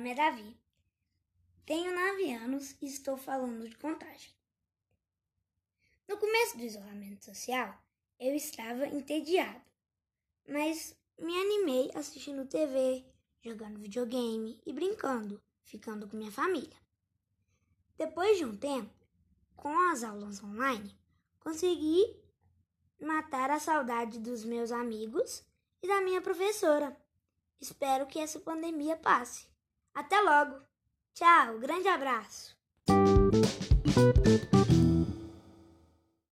nome é Davi. Tenho 9 anos e estou falando de contagem. No começo do isolamento social, eu estava entediado, mas me animei assistindo TV, jogando videogame e brincando, ficando com minha família. Depois de um tempo, com as aulas online, consegui matar a saudade dos meus amigos e da minha professora. Espero que essa pandemia passe. Até logo! Tchau, grande abraço!